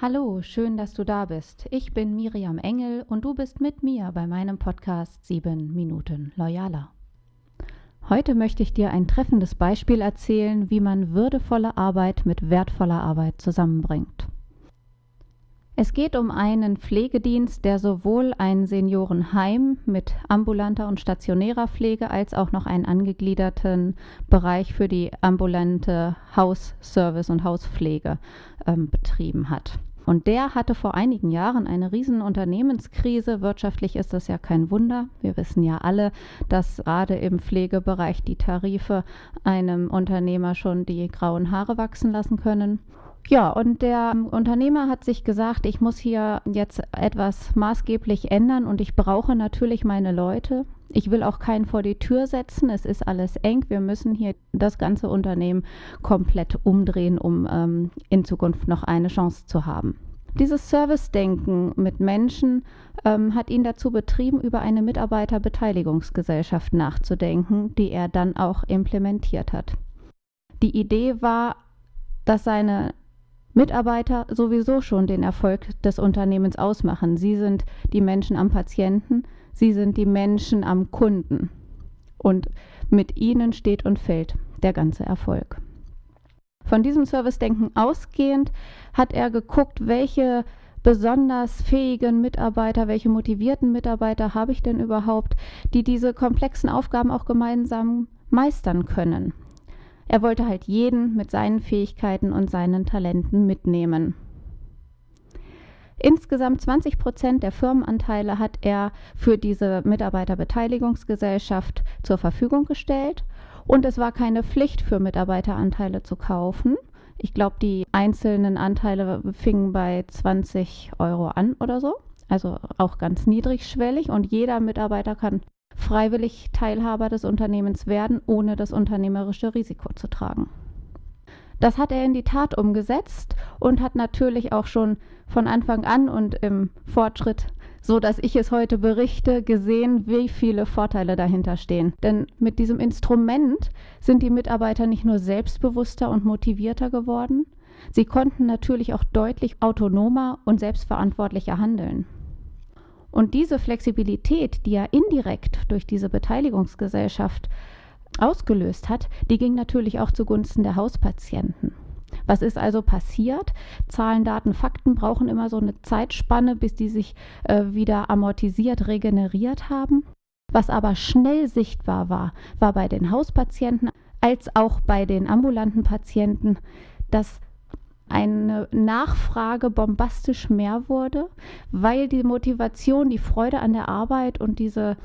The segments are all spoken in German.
Hallo, schön, dass du da bist. Ich bin Miriam Engel und du bist mit mir bei meinem Podcast 7 Minuten Loyaler. Heute möchte ich dir ein treffendes Beispiel erzählen, wie man würdevolle Arbeit mit wertvoller Arbeit zusammenbringt. Es geht um einen Pflegedienst, der sowohl ein Seniorenheim mit ambulanter und stationärer Pflege als auch noch einen angegliederten Bereich für die ambulante Hausservice und Hauspflege ähm, betrieben hat. Und der hatte vor einigen Jahren eine riesen Unternehmenskrise. Wirtschaftlich ist das ja kein Wunder. Wir wissen ja alle, dass gerade im Pflegebereich die Tarife einem Unternehmer schon die grauen Haare wachsen lassen können. Ja, und der Unternehmer hat sich gesagt, ich muss hier jetzt etwas maßgeblich ändern und ich brauche natürlich meine Leute. Ich will auch keinen vor die Tür setzen. Es ist alles eng. Wir müssen hier das ganze Unternehmen komplett umdrehen, um ähm, in Zukunft noch eine Chance zu haben. Dieses Service-Denken mit Menschen ähm, hat ihn dazu betrieben, über eine Mitarbeiterbeteiligungsgesellschaft nachzudenken, die er dann auch implementiert hat. Die Idee war, dass seine Mitarbeiter sowieso schon den Erfolg des Unternehmens ausmachen. Sie sind die Menschen am Patienten, sie sind die Menschen am Kunden. Und mit ihnen steht und fällt der ganze Erfolg. Von diesem Servicedenken ausgehend hat er geguckt, welche besonders fähigen Mitarbeiter, welche motivierten Mitarbeiter habe ich denn überhaupt, die diese komplexen Aufgaben auch gemeinsam meistern können. Er wollte halt jeden mit seinen Fähigkeiten und seinen Talenten mitnehmen. Insgesamt 20 Prozent der Firmenanteile hat er für diese Mitarbeiterbeteiligungsgesellschaft zur Verfügung gestellt. Und es war keine Pflicht für Mitarbeiteranteile zu kaufen. Ich glaube, die einzelnen Anteile fingen bei 20 Euro an oder so. Also auch ganz niedrigschwellig. Und jeder Mitarbeiter kann freiwillig Teilhaber des Unternehmens werden, ohne das unternehmerische Risiko zu tragen. Das hat er in die Tat umgesetzt und hat natürlich auch schon von Anfang an und im Fortschritt, so dass ich es heute berichte, gesehen, wie viele Vorteile dahinter stehen. Denn mit diesem Instrument sind die Mitarbeiter nicht nur selbstbewusster und motivierter geworden, sie konnten natürlich auch deutlich autonomer und selbstverantwortlicher handeln. Und diese Flexibilität, die er indirekt durch diese Beteiligungsgesellschaft ausgelöst hat, die ging natürlich auch zugunsten der Hauspatienten. Was ist also passiert? Zahlen, Daten, Fakten brauchen immer so eine Zeitspanne, bis die sich äh, wieder amortisiert, regeneriert haben. Was aber schnell sichtbar war, war bei den Hauspatienten als auch bei den ambulanten Patienten, dass eine Nachfrage bombastisch mehr wurde, weil die Motivation, die Freude an der Arbeit und diese,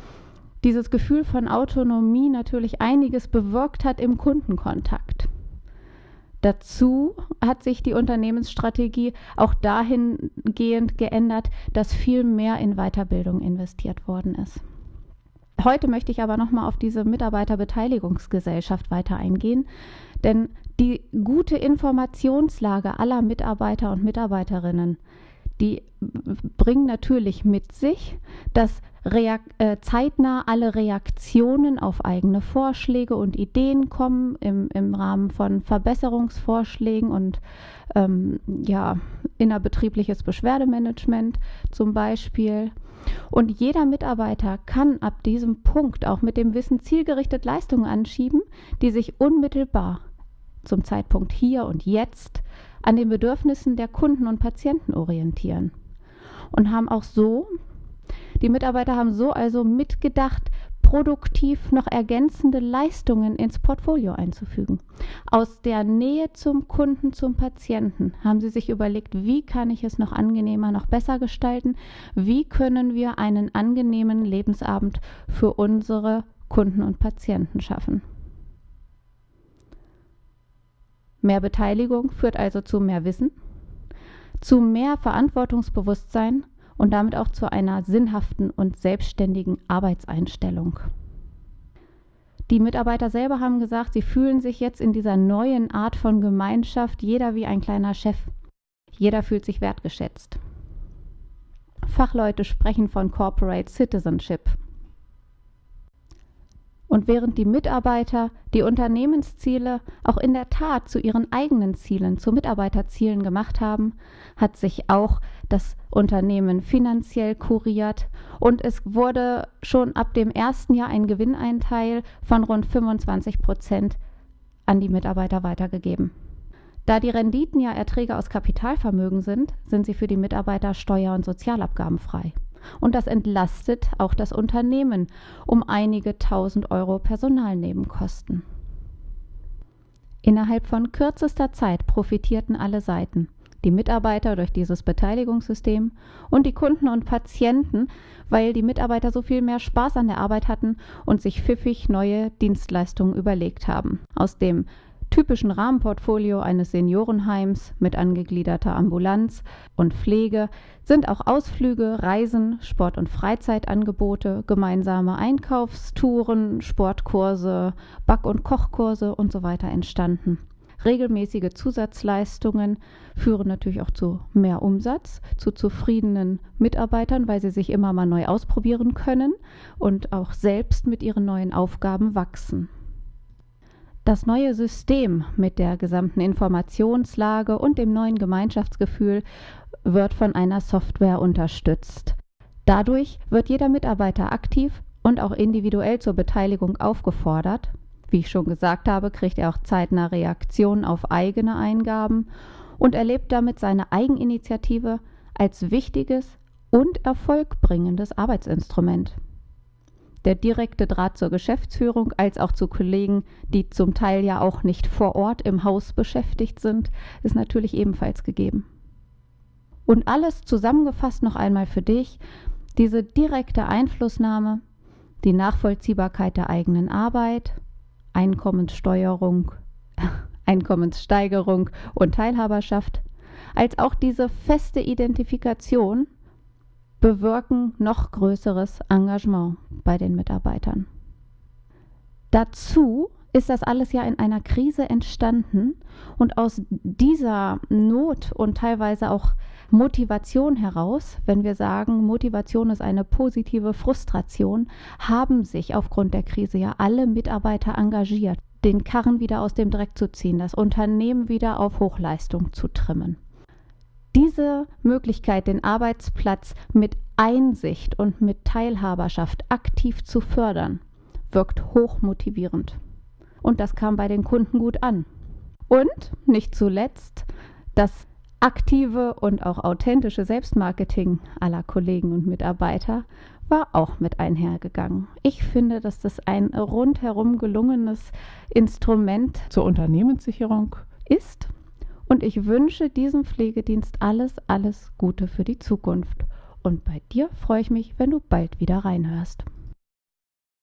dieses Gefühl von Autonomie natürlich einiges bewirkt hat im Kundenkontakt. Dazu hat sich die Unternehmensstrategie auch dahingehend geändert, dass viel mehr in Weiterbildung investiert worden ist. Heute möchte ich aber nochmal auf diese Mitarbeiterbeteiligungsgesellschaft weiter eingehen, denn die gute Informationslage aller Mitarbeiter und Mitarbeiterinnen, die bringen natürlich mit sich, dass Reak äh, zeitnah alle Reaktionen auf eigene Vorschläge und Ideen kommen im, im Rahmen von Verbesserungsvorschlägen und ähm, ja, innerbetriebliches Beschwerdemanagement zum Beispiel. Und jeder Mitarbeiter kann ab diesem Punkt auch mit dem Wissen zielgerichtet Leistungen anschieben, die sich unmittelbar zum Zeitpunkt hier und jetzt an den Bedürfnissen der Kunden und Patienten orientieren. Und haben auch so, die Mitarbeiter haben so also mitgedacht, produktiv noch ergänzende Leistungen ins Portfolio einzufügen. Aus der Nähe zum Kunden, zum Patienten haben sie sich überlegt, wie kann ich es noch angenehmer, noch besser gestalten? Wie können wir einen angenehmen Lebensabend für unsere Kunden und Patienten schaffen? Mehr Beteiligung führt also zu mehr Wissen, zu mehr Verantwortungsbewusstsein und damit auch zu einer sinnhaften und selbstständigen Arbeitseinstellung. Die Mitarbeiter selber haben gesagt, sie fühlen sich jetzt in dieser neuen Art von Gemeinschaft, jeder wie ein kleiner Chef. Jeder fühlt sich wertgeschätzt. Fachleute sprechen von Corporate Citizenship. Und während die Mitarbeiter die Unternehmensziele auch in der Tat zu ihren eigenen Zielen, zu Mitarbeiterzielen gemacht haben, hat sich auch das Unternehmen finanziell kuriert und es wurde schon ab dem ersten Jahr ein Gewinneinteil von rund 25 Prozent an die Mitarbeiter weitergegeben. Da die Renditen ja Erträge aus Kapitalvermögen sind, sind sie für die Mitarbeiter steuer- und sozialabgabenfrei. Und das entlastet auch das Unternehmen um einige tausend Euro Personalnebenkosten. Innerhalb von kürzester Zeit profitierten alle Seiten. Die Mitarbeiter durch dieses Beteiligungssystem und die Kunden und Patienten, weil die Mitarbeiter so viel mehr Spaß an der Arbeit hatten und sich pfiffig neue Dienstleistungen überlegt haben. Aus dem typischen Rahmenportfolio eines Seniorenheims mit angegliederter Ambulanz und Pflege sind auch Ausflüge, Reisen, Sport- und Freizeitangebote, gemeinsame Einkaufstouren, Sportkurse, Back- und Kochkurse und so weiter entstanden. Regelmäßige Zusatzleistungen führen natürlich auch zu mehr Umsatz, zu zufriedenen Mitarbeitern, weil sie sich immer mal neu ausprobieren können und auch selbst mit ihren neuen Aufgaben wachsen. Das neue System mit der gesamten Informationslage und dem neuen Gemeinschaftsgefühl wird von einer Software unterstützt. Dadurch wird jeder Mitarbeiter aktiv und auch individuell zur Beteiligung aufgefordert. Wie ich schon gesagt habe, kriegt er auch zeitnah Reaktionen auf eigene Eingaben und erlebt damit seine Eigeninitiative als wichtiges und erfolgbringendes Arbeitsinstrument. Der direkte Draht zur Geschäftsführung als auch zu Kollegen, die zum Teil ja auch nicht vor Ort im Haus beschäftigt sind, ist natürlich ebenfalls gegeben. Und alles zusammengefasst noch einmal für dich, diese direkte Einflussnahme, die Nachvollziehbarkeit der eigenen Arbeit, Einkommenssteuerung, Einkommenssteigerung und Teilhaberschaft, als auch diese feste Identifikation bewirken noch größeres Engagement bei den Mitarbeitern. Dazu ist das alles ja in einer Krise entstanden und aus dieser Not und teilweise auch Motivation heraus, wenn wir sagen, Motivation ist eine positive Frustration, haben sich aufgrund der Krise ja alle Mitarbeiter engagiert, den Karren wieder aus dem Dreck zu ziehen, das Unternehmen wieder auf Hochleistung zu trimmen. Diese Möglichkeit, den Arbeitsplatz mit Einsicht und mit Teilhaberschaft aktiv zu fördern, wirkt hochmotivierend. Und das kam bei den Kunden gut an. Und nicht zuletzt das aktive und auch authentische Selbstmarketing aller Kollegen und Mitarbeiter war auch mit einhergegangen. Ich finde, dass das ein rundherum gelungenes Instrument zur Unternehmenssicherung ist und ich wünsche diesem Pflegedienst alles, alles Gute für die Zukunft. Und bei dir freue ich mich, wenn du bald wieder reinhörst.